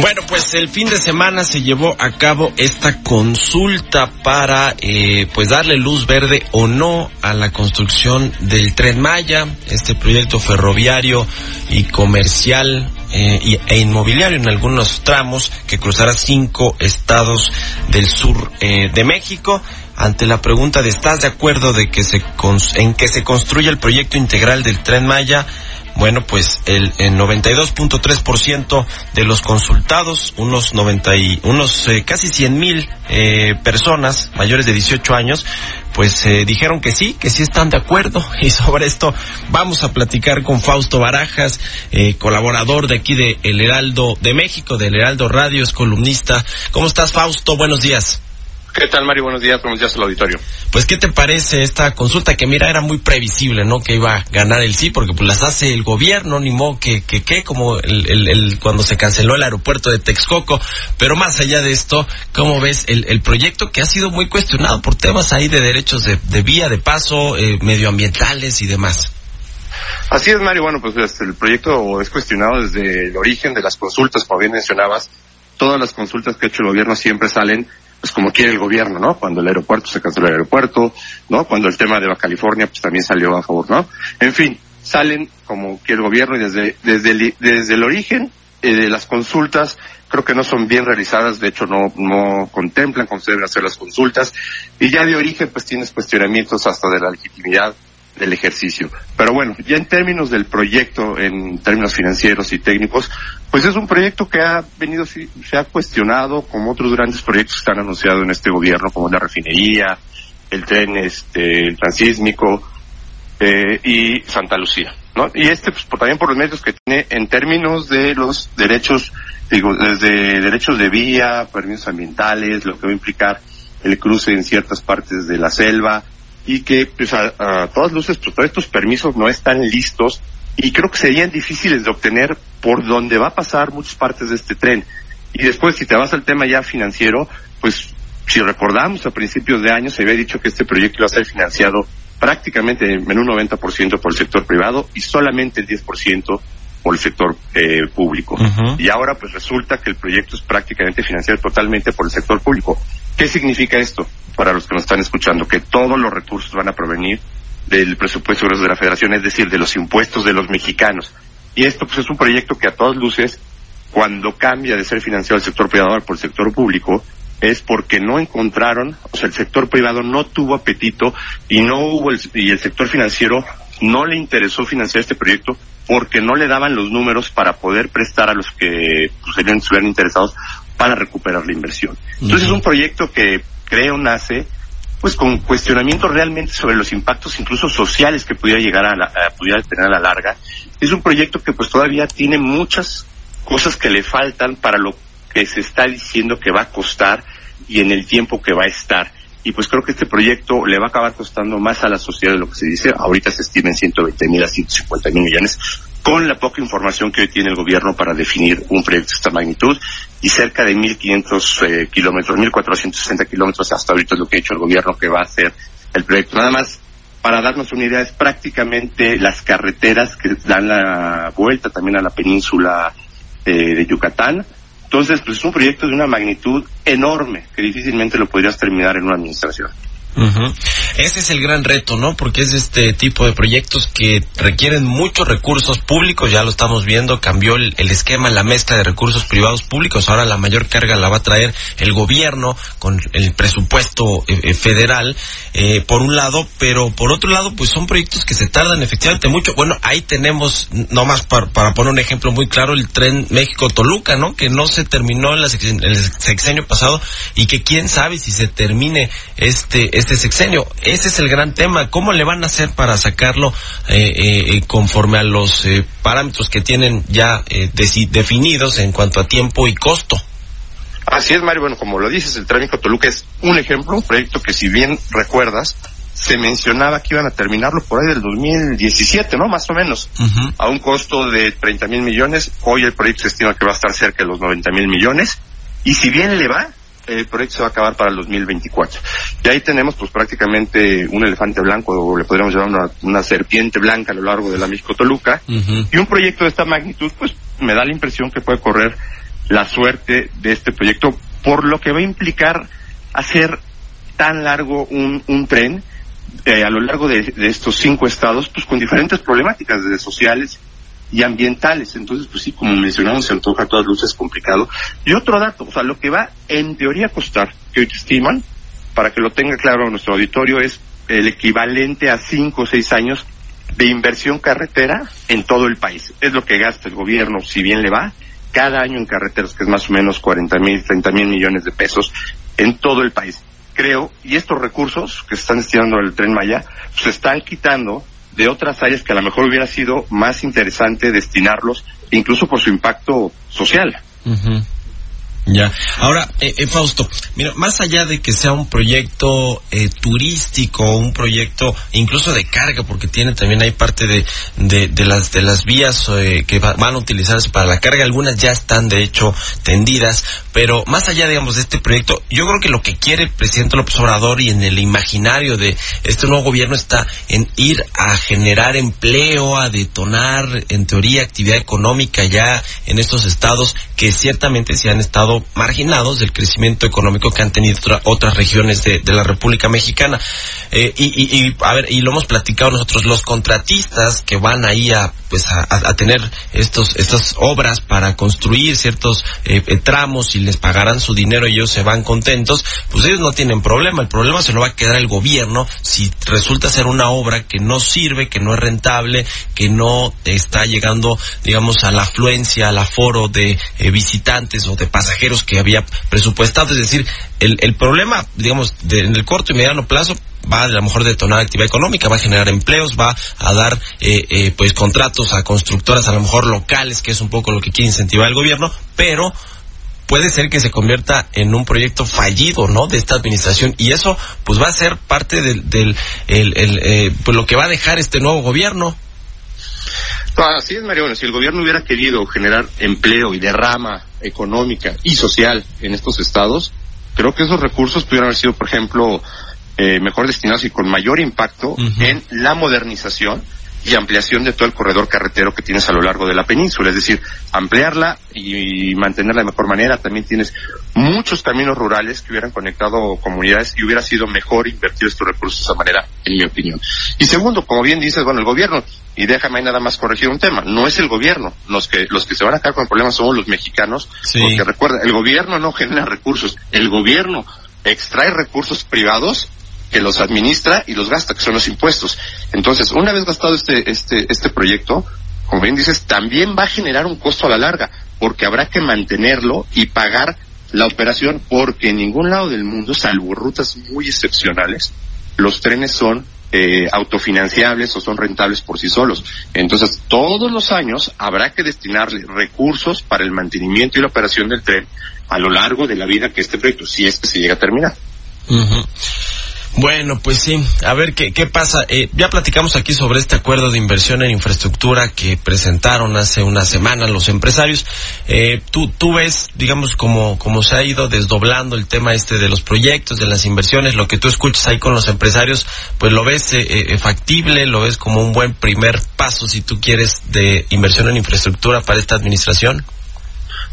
Bueno, pues el fin de semana se llevó a cabo esta consulta para eh, pues darle luz verde o no a la construcción del tren Maya, este proyecto ferroviario y comercial eh, e inmobiliario en algunos tramos que cruzará cinco estados del sur eh, de México. Ante la pregunta de ¿estás de acuerdo de que se en que se construya el proyecto integral del tren Maya? Bueno, pues el, el 92.3% de los consultados, unos 90 y, unos eh, casi 100 mil eh, personas mayores de 18 años, pues eh, dijeron que sí, que sí están de acuerdo. Y sobre esto vamos a platicar con Fausto Barajas, eh, colaborador de aquí de El Heraldo de México, del Heraldo Radio, es columnista. ¿Cómo estás, Fausto? Buenos días. ¿Qué tal, Mario? Buenos días, buenos días al auditorio. Pues, ¿qué te parece esta consulta que, mira, era muy previsible, ¿no? Que iba a ganar el sí, porque pues las hace el gobierno, ni modo que, que, que como el, el, el, cuando se canceló el aeropuerto de Texcoco. Pero más allá de esto, ¿cómo ves el, el proyecto que ha sido muy cuestionado por temas ahí de derechos de, de vía, de paso, eh, medioambientales y demás? Así es, Mario. Bueno, pues este, el proyecto es cuestionado desde el origen de las consultas, como bien mencionabas. Todas las consultas que ha hecho el gobierno siempre salen pues como quiere el gobierno, ¿no? Cuando el aeropuerto se canceló el aeropuerto, ¿no? Cuando el tema de Baja California pues también salió a favor, ¿no? En fin, salen como quiere el gobierno y desde desde el, desde el origen eh, de las consultas creo que no son bien realizadas, de hecho no no contemplan cómo se deben hacer las consultas y ya de origen pues tienes cuestionamientos hasta de la legitimidad del ejercicio. Pero bueno, ya en términos del proyecto, en términos financieros y técnicos, pues es un proyecto que ha venido, se ha cuestionado como otros grandes proyectos que están anunciados en este gobierno, como la refinería, el tren este, el transísmico eh, y Santa Lucía. ¿no? Y este, pues también por los medios que tiene en términos de los derechos, digo, desde derechos de vía, permisos ambientales, lo que va a implicar el cruce en ciertas partes de la selva, y que pues a, todas luces pues todos estos permisos no están listos y creo que serían difíciles de obtener por donde va a pasar muchas partes de este tren. Y después, si te vas al tema ya financiero, pues si recordamos a principios de año se había dicho que este proyecto iba a ser financiado prácticamente en un 90% por el sector privado y solamente el 10% por el sector eh, público. Uh -huh. Y ahora pues resulta que el proyecto es prácticamente financiado totalmente por el sector público. ¿Qué significa esto para los que nos están escuchando? Que todos los recursos van a provenir del presupuesto de la federación, es decir, de los impuestos de los mexicanos. Y esto pues es un proyecto que a todas luces, cuando cambia de ser financiado el sector privado por el sector público, es porque no encontraron, o sea, el sector privado no tuvo apetito y no hubo el, y el sector financiero no le interesó financiar este proyecto porque no le daban los números para poder prestar a los que pues, estuvieran interesados para recuperar la inversión. Entonces uh -huh. es un proyecto que creo nace pues con cuestionamientos realmente sobre los impactos incluso sociales que pudiera llegar a, la, a pudiera tener a la larga. Es un proyecto que pues todavía tiene muchas cosas que le faltan para lo que se está diciendo que va a costar y en el tiempo que va a estar. Y pues creo que este proyecto le va a acabar costando más a la sociedad de lo que se dice. Ahorita se estima en 120 mil a 150 mil millones, con la poca información que hoy tiene el gobierno para definir un proyecto de esta magnitud y cerca de 1.500 eh, kilómetros, 1.460 kilómetros hasta ahorita es lo que ha hecho el gobierno que va a hacer el proyecto. Nada más para darnos una idea, es prácticamente las carreteras que dan la vuelta también a la península eh, de Yucatán, entonces, pues es un proyecto de una magnitud enorme que difícilmente lo podrías terminar en una administración. Ese es el gran reto, ¿no? Porque es este tipo de proyectos que requieren muchos recursos públicos, ya lo estamos viendo, cambió el, esquema, la mezcla de recursos privados públicos, ahora la mayor carga la va a traer el gobierno con el presupuesto eh, federal, eh, por un lado, pero por otro lado, pues son proyectos que se tardan efectivamente mucho. Bueno, ahí tenemos, nomás para, para poner un ejemplo muy claro, el tren México-Toluca, ¿no? Que no se terminó en, la, el sexenio pasado y que quién sabe si se termine este este sexenio. Ese es el gran tema. ¿Cómo le van a hacer para sacarlo conforme a los parámetros que tienen ya definidos en cuanto a tiempo y costo? Así es, Mario. Bueno, como lo dices, el trámite Toluca es un ejemplo, un proyecto que si bien recuerdas, se mencionaba que iban a terminarlo por ahí del 2017, ¿no? Más o menos, a un costo de 30 mil millones. Hoy el proyecto se estima que va a estar cerca de los 90 mil millones. Y si bien le va, el proyecto se va a acabar para el 2024. Y ahí tenemos pues prácticamente un elefante blanco, o le podríamos llamar una, serpiente blanca a lo largo de la México Toluca. Y un proyecto de esta magnitud, pues me da la impresión que puede correr la suerte de este proyecto, por lo que va a implicar hacer tan largo un, un tren eh, a lo largo de, estos cinco estados, pues con diferentes problemáticas desde sociales y ambientales. Entonces, pues sí, como mencionamos, se antoja a todas luces complicado. Y otro dato, o sea, lo que va en teoría a costar, que hoy estiman, para que lo tenga claro nuestro auditorio, es el equivalente a cinco o seis años de inversión carretera en todo el país. Es lo que gasta el gobierno, si bien le va, cada año en carreteras, que es más o menos 40 mil, 30 mil millones de pesos en todo el país creo, y estos recursos que se están destinando al tren Maya, se están quitando de otras áreas que a lo mejor hubiera sido más interesante destinarlos, incluso por su impacto social. Ya. Ahora, eh, eh, Fausto, mira, más allá de que sea un proyecto eh, turístico, un proyecto incluso de carga, porque tiene también hay parte de, de, las de las vías eh, que van a utilizarse para la carga, algunas ya están de hecho tendidas, pero más allá, digamos, de este proyecto, yo creo que lo que quiere el presidente López Obrador y en el imaginario de este nuevo gobierno está en ir a generar empleo, a detonar, en teoría, actividad económica ya en estos estados que ciertamente se han estado marginados del crecimiento económico que han tenido otras regiones de, la República Mexicana. Eh, y, a ver, y lo hemos platicado nosotros, los contratistas que van ahí a, pues, a, tener estos, estas obras para construir ciertos eh, eh, tramos y les pagarán su dinero y ellos se van contentos, pues ellos no tienen problema. El problema se lo va a quedar el gobierno si resulta ser una obra que no sirve, que no es rentable, que no está llegando, digamos, a la afluencia, al aforo de visitantes o de pasajeros que había presupuestado. Es decir, el, el problema, digamos, en el corto y mediano plazo va a, lo mejor detonar actividad económica, va a generar empleos, va a dar eh, eh, pues contratos a constructoras a lo mejor locales, que es un poco lo que quiere incentivar el gobierno, pero puede ser que se convierta en un proyecto fallido, ¿no? De esta administración y eso pues va a ser parte del, del el, eh, pues lo que va a dejar este nuevo gobierno. Así es, Mario. Bueno, si el gobierno hubiera querido generar empleo y derrama económica y social en estos estados, creo que esos recursos pudieran haber sido, por ejemplo, eh, mejor destinados y con mayor impacto en la modernización y ampliación de todo el corredor carretero que tienes a lo largo de la península, es decir, ampliarla y mantenerla de mejor manera. También tienes muchos caminos rurales que hubieran conectado comunidades y hubiera sido mejor invertir estos recursos de esa manera, en mi opinión. Y segundo, como bien dices, bueno, el gobierno, y déjame nada más corregir un tema, no es el gobierno, los que, los que se van a quedar con el problema somos los mexicanos, porque recuerda, el gobierno no genera recursos, el gobierno extrae recursos privados que los administra y los gasta, que son los impuestos. Entonces, una vez gastado este, este, este proyecto, como bien dices, también va a generar un costo a la larga, porque habrá que mantenerlo y pagar la operación, porque en ningún lado del mundo, salvo rutas muy excepcionales, los trenes son eh, autofinanciables o son rentables por sí solos. Entonces, todos los años habrá que destinarle recursos para el mantenimiento y la operación del tren a lo largo de la vida que este proyecto, si es que se llega a terminar. Bueno, pues sí, a ver qué, qué pasa. Eh, ya platicamos aquí sobre este acuerdo de inversión en infraestructura que presentaron hace una semana los empresarios. Eh, tú, tú ves, digamos, como, se ha ido desdoblando el tema este de los proyectos, de las inversiones, lo que tú escuchas ahí con los empresarios, pues lo ves eh, factible, lo ves como un buen primer paso, si tú quieres, de inversión en infraestructura para esta administración.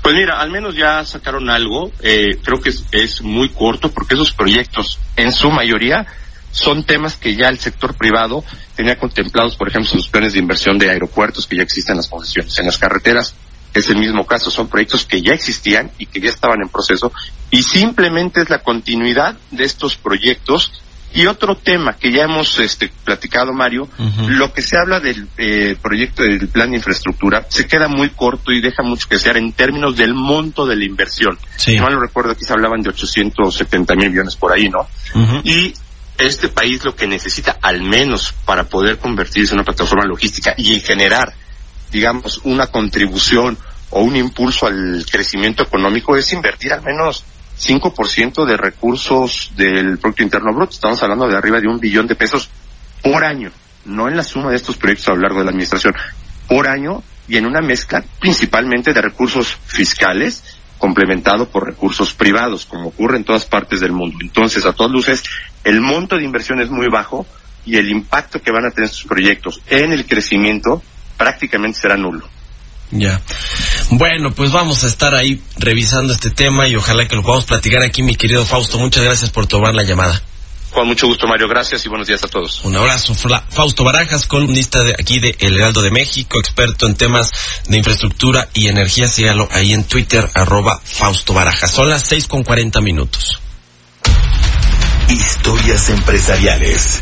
Pues mira, al menos ya sacaron algo, eh, creo que es, muy corto porque esos proyectos en su mayoría son temas que ya el sector privado tenía contemplados, por ejemplo, los planes de inversión de aeropuertos que ya existen en las concesiones. En las carreteras es el mismo caso, son proyectos que ya existían y que ya estaban en proceso y simplemente es la continuidad de estos proyectos y otro tema que ya hemos este, platicado, Mario, lo que se habla del eh, proyecto del plan de infraestructura se queda muy corto y deja mucho que desear en términos del monto de la inversión. No lo recuerdo, aquí se hablaban de 870 mil millones por ahí, ¿no? Y este país lo que necesita, al menos para poder convertirse en una plataforma logística y generar, digamos, una contribución o un impulso al crecimiento económico, es invertir al menos 5% de recursos del Producto Interno Bruto. Estamos hablando de arriba de un billón de pesos por año, no en la suma de estos proyectos a lo largo de la administración, por año y en una mezcla principalmente de recursos fiscales complementado por recursos privados, como ocurre en todas partes del mundo. Entonces, a todas luces, el monto de inversión es muy bajo y el impacto que van a tener estos proyectos en el crecimiento prácticamente será nulo. Ya. Bueno, pues vamos a estar ahí revisando este tema y ojalá que lo podamos platicar aquí, mi querido Fausto. Muchas gracias por tomar la llamada. Con mucho gusto, Mario. Gracias y buenos días a todos. Un abrazo. Fausto Barajas, columnista de aquí de El Heraldo de México, experto en temas de infraestructura y energía. Sígalo ahí en Twitter, arroba Fausto Barajas. Son las seis con cuarenta minutos. Historias empresariales.